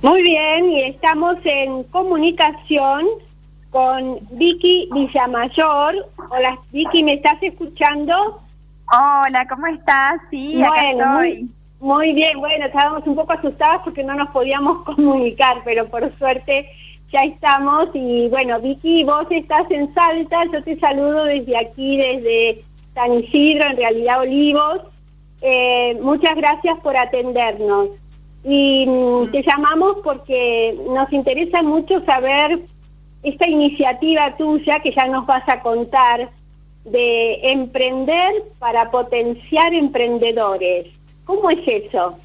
Muy bien, y estamos en comunicación con Vicky Villamayor. Hola, Vicky, ¿me estás escuchando? Hola, ¿cómo estás? Sí, acá estoy. Muy, bien, bueno, estábamos un poco asustadas porque no nos podíamos comunicar, pero por suerte ya estamos. Y bueno, Vicky, vos estás en Salta, yo te saludo desde aquí, desde San Isidro, en realidad Olivos. Eh, muchas gracias por atendernos. Y mm, te llamamos porque nos interesa mucho saber esta iniciativa tuya que ya nos vas a contar de emprender para potenciar emprendedores. ¿Cómo es eso?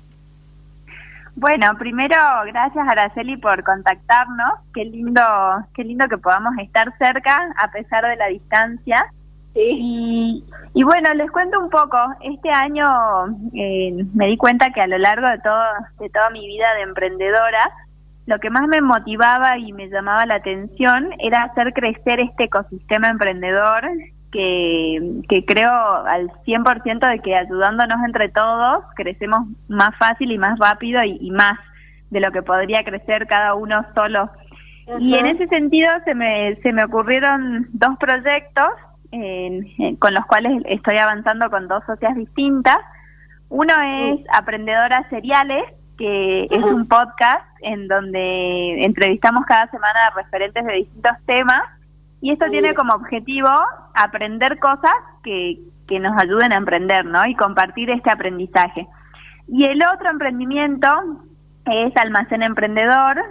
Bueno, primero gracias Araceli por contactarnos. Qué lindo, qué lindo que podamos estar cerca a pesar de la distancia. Y, bueno, les cuento un poco. Este año eh, me di cuenta que a lo largo de, todo, de toda mi vida de emprendedora, lo que más me motivaba y me llamaba la atención era hacer crecer este ecosistema emprendedor que, que creo al 100% de que ayudándonos entre todos crecemos más fácil y más rápido y, más de lo que podría crecer cada uno solo. Y en ese sentido se me, se me ocurrieron dos proyectos con los cuales estoy avanzando con dos socias distintas. Uno es Aprendedoras Seriales, que es un podcast en donde entrevistamos cada semana a referentes de distintos temas y esto tiene como objetivo aprender cosas que, que nos ayuden a emprender, ¿no? Y compartir este aprendizaje. Y el otro emprendimiento es Almacén Emprendedor,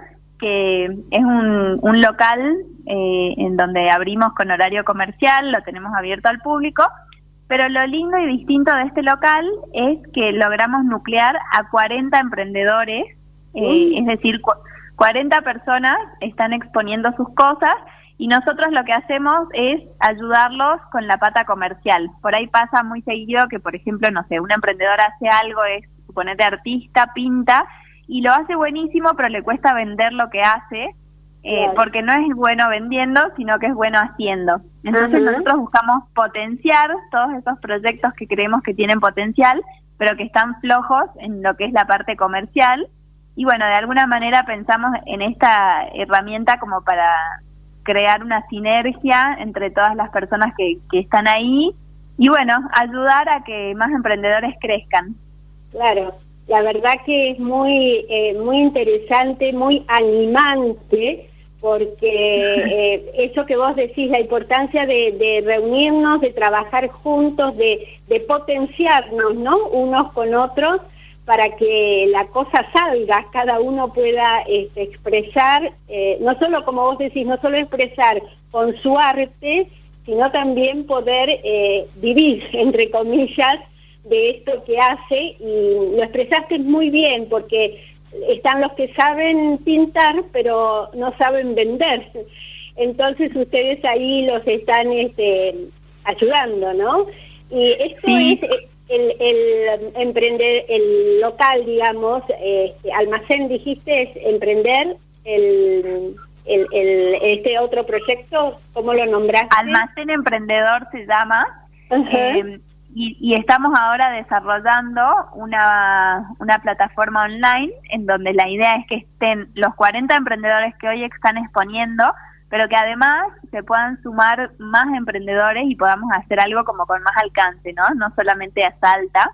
que es un, un local eh, en donde abrimos con horario comercial, lo tenemos abierto al público, pero lo lindo y distinto de este local es que logramos nuclear a 40 emprendedores, eh, es decir, 40 personas están exponiendo sus cosas y nosotros lo que hacemos es ayudarlos con la pata comercial. Por ahí pasa muy seguido que, por ejemplo, no sé, un emprendedor hace algo, es suponete artista, pinta, y lo hace buenísimo, pero le cuesta vender lo que hace, eh, porque no es bueno vendiendo, sino que es bueno haciendo. Entonces nosotros buscamos potenciar todos esos proyectos que creemos que tienen potencial, pero que están flojos en lo que es la parte comercial. Y bueno, de alguna manera pensamos en esta herramienta como para crear una sinergia entre todas las personas que, que están ahí y bueno, ayudar a que más emprendedores crezcan. Claro, la verdad que es muy, eh, muy interesante, muy animante, porque eh, eso que vos decís, la importancia de, reunirnos, de trabajar juntos, de, potenciarnos, ¿no? Unos con otros, para que la cosa salga, cada uno pueda este, expresar, eh, no solo como vos decís, no solo expresar con su arte, sino también poder vivir, entre comillas, de esto que hace y lo expresaste muy bien porque están los que saben pintar pero no saben vender. Entonces ustedes ahí los están este, ayudando, ¿no? Y esto es el, el, emprender, el local, digamos, este, almacén, dijiste, es emprender el, el, el, este otro proyecto, ¿cómo lo nombraste? Almacén Emprendedor se llama. Y, estamos ahora desarrollando una, una plataforma online en donde la idea es que estén los 40 emprendedores que hoy están exponiendo, pero que además se puedan sumar más emprendedores y podamos hacer algo como con más alcance, ¿no? No solamente a Salta.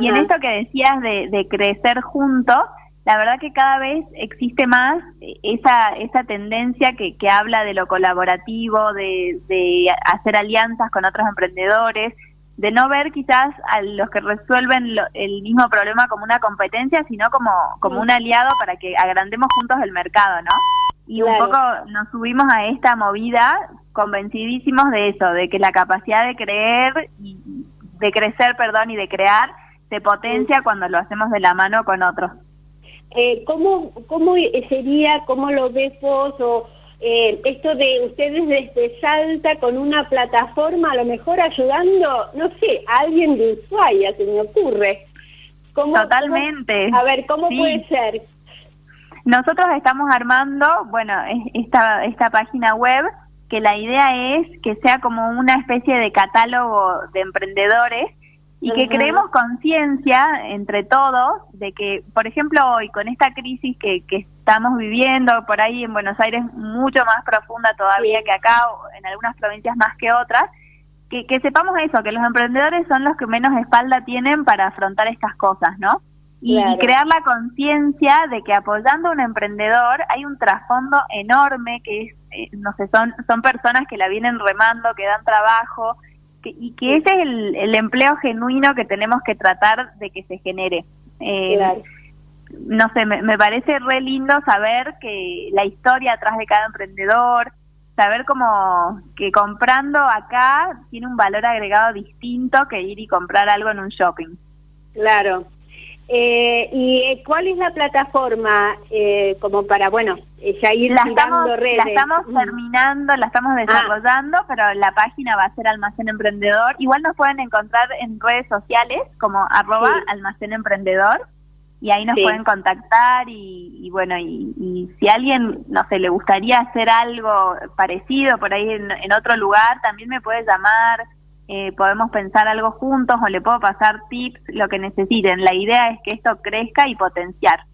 Y en esto que decías de, de crecer juntos, la verdad que cada vez existe más esa, esa tendencia que, que habla de lo colaborativo, de, de hacer alianzas con otros emprendedores, de no ver quizás a los que resuelven el mismo problema como una competencia, sino como, como un aliado para que agrandemos juntos el mercado, ¿no? Y un poco nos subimos a esta movida convencidísimos de eso, de que la capacidad de creer, y, de crecer, perdón, y de crear se potencia cuando lo hacemos de la mano con otros. Eh, ¿cómo, ¿Cómo sería, cómo lo ves vos o eh, esto de ustedes desde Salta con una plataforma, a lo mejor ayudando, no sé, a alguien de Ushuaia, se me ocurre. Totalmente. a ver, ¿cómo puede ser? Nosotros estamos armando, bueno, esta, esta página web que la idea es que sea como una especie de catálogo de emprendedores y que creemos conciencia entre todos de que, por ejemplo, hoy con esta crisis que, que estamos viviendo por ahí en Buenos Aires mucho más profunda todavía que acá, o en algunas provincias más que otras, que, que sepamos eso, que los emprendedores son los que menos espalda tienen para afrontar estas cosas, ¿no? Y, crear la conciencia de que apoyando a un emprendedor hay un trasfondo enorme que es, eh, no sé, son, son personas que la vienen remando, que dan trabajo, y que ese es el, empleo genuino que tenemos que tratar de que se genere. Eh, no sé, me, me, parece re lindo saber que la historia atrás de cada emprendedor, saber como que comprando acá tiene un valor agregado distinto que ir y comprar algo en un shopping. Claro, eh, ¿Y eh, cuál es la plataforma eh, como para, bueno, ya ir la estamos, redes? La estamos mm. terminando, la estamos ah. desarrollando, pero la página va a ser Almacén Emprendedor. Igual nos pueden encontrar en redes sociales como arroba Almacén Emprendedor y ahí nos pueden contactar y, bueno, y, si a alguien, no sé, le gustaría hacer algo parecido por ahí en otro lugar, también me puede llamar eh, podemos pensar algo juntos o le puedo pasar tips, lo que necesiten. La idea es que esto crezca y potenciar.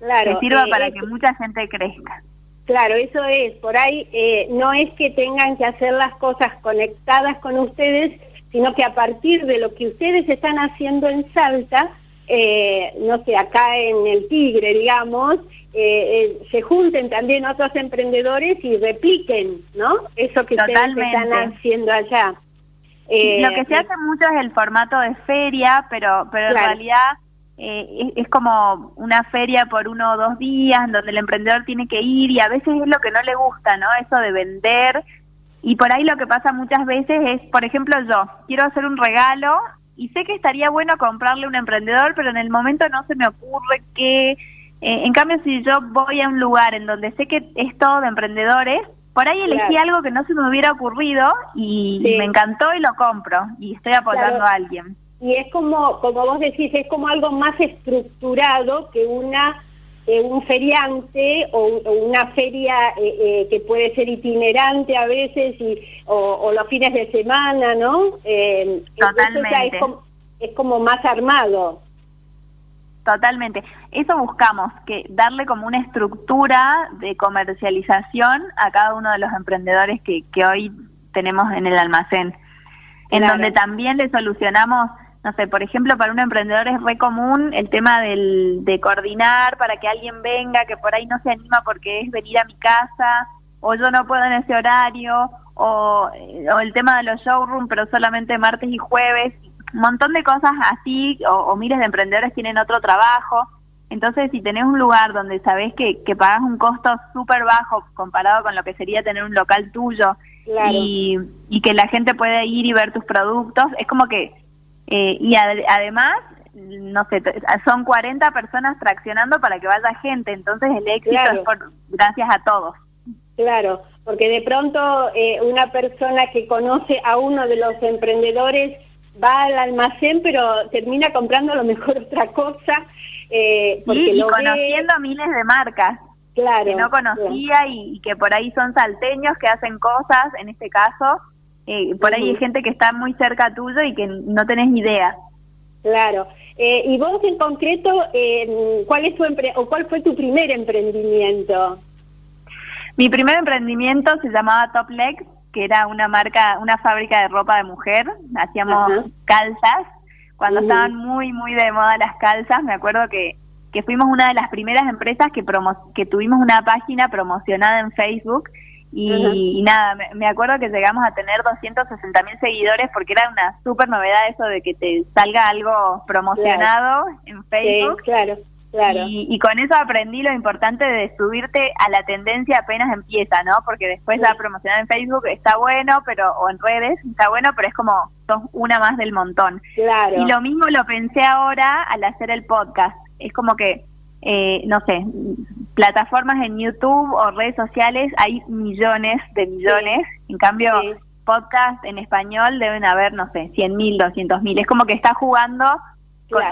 Claro. Que sirva eh, para que mucha gente crezca. Claro, eso es. Por ahí eh, no es que tengan que hacer las cosas conectadas con ustedes, sino que a partir de lo que ustedes están haciendo en Salta, no sé, acá en el Tigre, digamos, se junten también otros emprendedores y repliquen, ¿no? Eso que ustedes están haciendo allá. Eh, lo que se hace mucho es el formato de feria, pero, pero en realidad eh, es, como una feria por uno o dos días, donde el emprendedor tiene que ir y a veces es lo que no le gusta, ¿no? Eso de vender. Y por ahí lo que pasa muchas veces es, por ejemplo, yo quiero hacer un regalo y sé que estaría bueno comprarle un emprendedor, pero en el momento no se me ocurre que... Eh, en cambio, si yo voy a un lugar en donde sé que es todo de emprendedores, por ahí elegí algo que no se me hubiera ocurrido y, me encantó y lo compro y estoy apoyando a alguien. Y es como, como vos decís, es como algo más estructurado que una un feriante o, una feria eh, eh, que puede ser itinerante a veces y, o, los fines de semana, ¿no? Eh, Totalmente. es como más armado. Totalmente. Eso buscamos, que darle como una estructura de comercialización a cada uno de los emprendedores que, que hoy tenemos en el almacén. En donde también le solucionamos, no sé, por ejemplo, para un emprendedor es re común el tema del, de coordinar para que alguien venga, que por ahí no se anima porque es venir a mi casa, o yo no puedo en ese horario, o, o el tema de los showrooms, pero solamente martes y jueves un montón de cosas así, o, miles de emprendedores tienen otro trabajo. Entonces, si tenés un lugar donde sabés que, que pagas un costo súper bajo comparado con lo que sería tener un local tuyo y, y, que la gente puede ir y ver tus productos, es como que, eh, y además, no sé, son 40 personas traccionando para que vaya gente, entonces el éxito es por, gracias a todos. Claro, porque de pronto eh, una persona que conoce a uno de los emprendedores va al almacén, pero termina comprando a lo mejor otra cosa. Eh, porque y conociendo miles de marcas claro, que no conocía y, que por ahí son salteños que hacen cosas, en este caso, eh, por ahí hay gente que está muy cerca tuyo y que no tenés idea. Claro. Eh, y vos en concreto, ¿cuál es tu o cuál fue tu primer emprendimiento? Mi primer emprendimiento se llamaba Top Legs que era una marca, una fábrica de ropa de mujer, hacíamos calzas, cuando estaban muy, muy de moda las calzas, me acuerdo que, que fuimos una de las primeras empresas que, que tuvimos una página promocionada en Facebook y, nada, me, acuerdo que llegamos a tener 260 mil seguidores porque era una súper novedad eso de que te salga algo promocionado en Facebook. claro. Y, con eso aprendí lo importante de subirte a la tendencia apenas empieza, ¿no? Porque después la promocionar en Facebook está bueno, pero o en redes está bueno, pero es como sos una más del montón. Claro. Y lo mismo lo pensé ahora al hacer el podcast. Es como que, eh, no sé, plataformas en YouTube o redes sociales hay millones de millones. En cambio, podcast en español deben haber, no sé, 100 mil, 200 mil. Es como que está jugando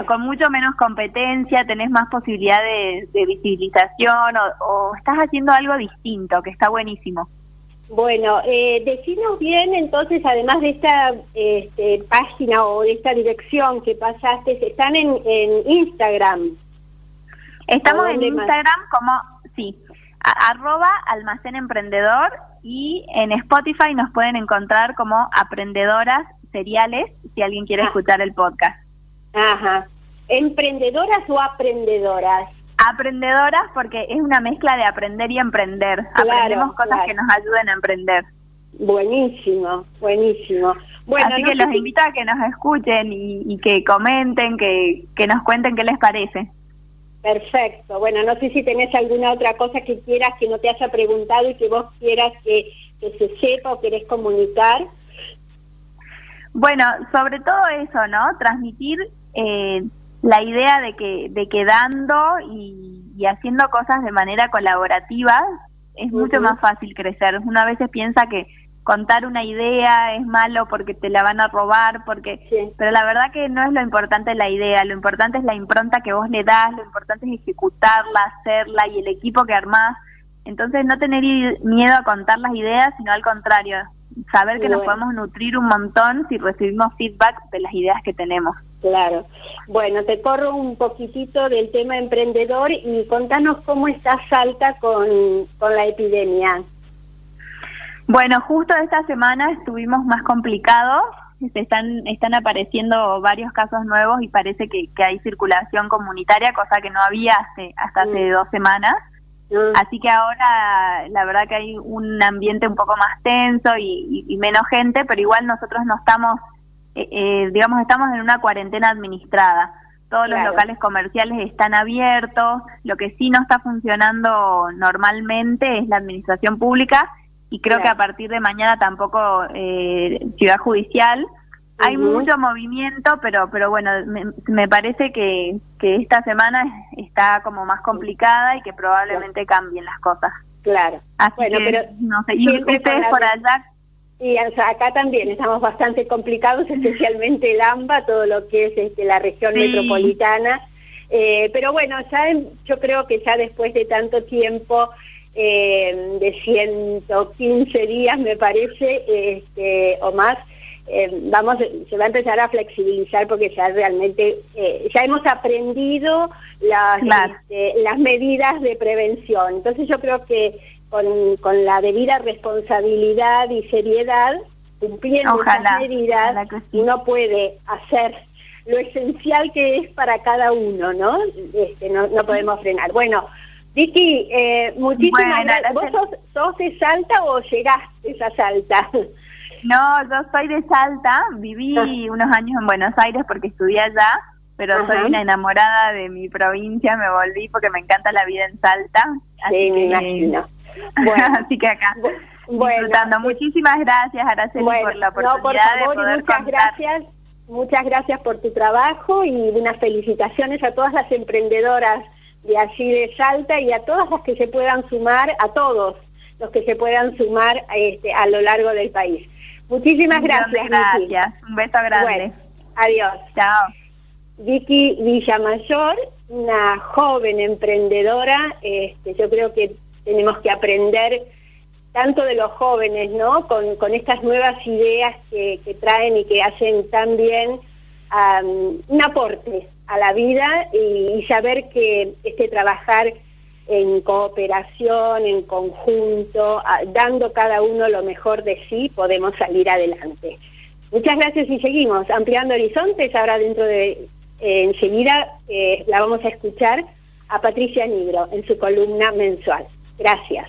con, mucho menos competencia, tenés más posibilidad de, visibilización o, estás haciendo algo distinto, que está buenísimo. Bueno, eh, decinos bien, entonces, además de esta este, página o de esta dirección que pasaste, están en, Instagram. Estamos en Instagram como, sí, arroba almacén emprendedor y en Spotify nos pueden encontrar como aprendedoras seriales si alguien quiere ah. escuchar el podcast. Ajá. ¿Emprendedoras o aprendedoras? Aprendedoras porque es una mezcla de aprender y emprender. Aprendemos cosas que nos ayuden a emprender. Buenísimo, buenísimo. Bueno, Así que los invito a que nos escuchen y, que comenten, que, que nos cuenten qué les parece. Perfecto. Bueno, no sé si tenés alguna otra cosa que quieras que no te haya preguntado y que vos quieras que, que se sepa o querés comunicar. Bueno, sobre todo eso, ¿no? Transmitir eh, la idea de que, de que dando y, haciendo cosas de manera colaborativa es mucho más fácil crecer. Una veces piensa que contar una idea es malo porque te la van a robar, porque pero la verdad que no es lo importante la idea, lo importante es la impronta que vos le das, lo importante es ejecutarla, hacerla y el equipo que armás. Entonces no tener miedo a contar las ideas, sino al contrario, saber que nos podemos nutrir un montón si recibimos feedback de las ideas que tenemos. Claro. Bueno, te corro un poquitito del tema emprendedor y contanos cómo está Salta con, con la epidemia. Bueno, justo esta semana estuvimos más complicados, están, están apareciendo varios casos nuevos y parece que, que hay circulación comunitaria, cosa que no había hace, hasta hace mm. dos semanas. Mm. Así que ahora la verdad que hay un ambiente un poco más tenso y, menos gente, pero igual nosotros no estamos, eh, eh, digamos, estamos en una cuarentena administrada. Todos los locales comerciales están abiertos, lo que sí no está funcionando normalmente es la administración pública y creo que a partir de mañana tampoco eh, Ciudad Judicial. Hay mucho movimiento, pero pero bueno, me, parece que, que esta semana está como más complicada y que probablemente cambien las cosas. Claro. bueno, pero no sé, y ustedes por allá y acá también estamos bastante complicados, especialmente el AMBA, todo lo que es este, la región metropolitana. Eh, pero bueno, ya yo creo que ya después de tanto tiempo, eh, de 115 días me parece, este, o más, eh, vamos, se va a empezar a flexibilizar porque ya realmente, eh, ya hemos aprendido las, este, las medidas de prevención. Entonces yo creo que con, con la debida responsabilidad y seriedad, cumpliendo esas medidas, uno puede hacer lo esencial que es para cada uno, ¿no? Este, no, no podemos frenar. Bueno, Vicky, eh, muchísimas gracias. ¿Vos sos, sos, de Salta o llegaste a Salta? No, yo soy de Salta, viví ah. unos años en Buenos Aires porque estudié allá, pero soy una enamorada de mi provincia, me volví porque me encanta la vida en Salta. Sí, me imagino. Bueno, así que acá. disfrutando. Muchísimas gracias, Araceli, por la oportunidad no, por favor, de muchas gracias. Muchas gracias por tu trabajo y unas felicitaciones a todas las emprendedoras de allí de Salta y a todas las que se puedan sumar, a todos los que se puedan sumar este, a lo largo del país. Muchísimas gracias. Gracias, un beso grande. adiós. Chao. Vicky Villamayor, una joven emprendedora, este, yo creo que tenemos que aprender tanto de los jóvenes, ¿no? Con, estas nuevas ideas que, traen y que hacen también un aporte a la vida y, saber que este trabajar en cooperación, en conjunto, dando cada uno lo mejor de sí, podemos salir adelante. Muchas gracias y seguimos ampliando horizontes. Ahora dentro de, enseguida eh, la vamos a escuchar a Patricia Nigro en su columna mensual. Gracias.